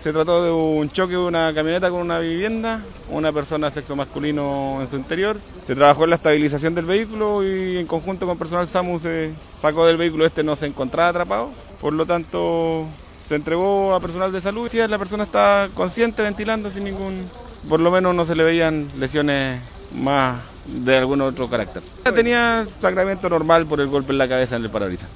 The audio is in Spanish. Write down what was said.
Se trató de un choque de una camioneta con una vivienda, una persona de sexo masculino en su interior. Se trabajó en la estabilización del vehículo y en conjunto con personal SAMU se sacó del vehículo, este no se encontraba atrapado. Por lo tanto, se entregó a personal de salud. Sí, la persona está consciente, ventilando sin ningún... Por lo menos no se le veían lesiones más de algún otro carácter. Tenía sacramento normal por el golpe en la cabeza en el parabrisas.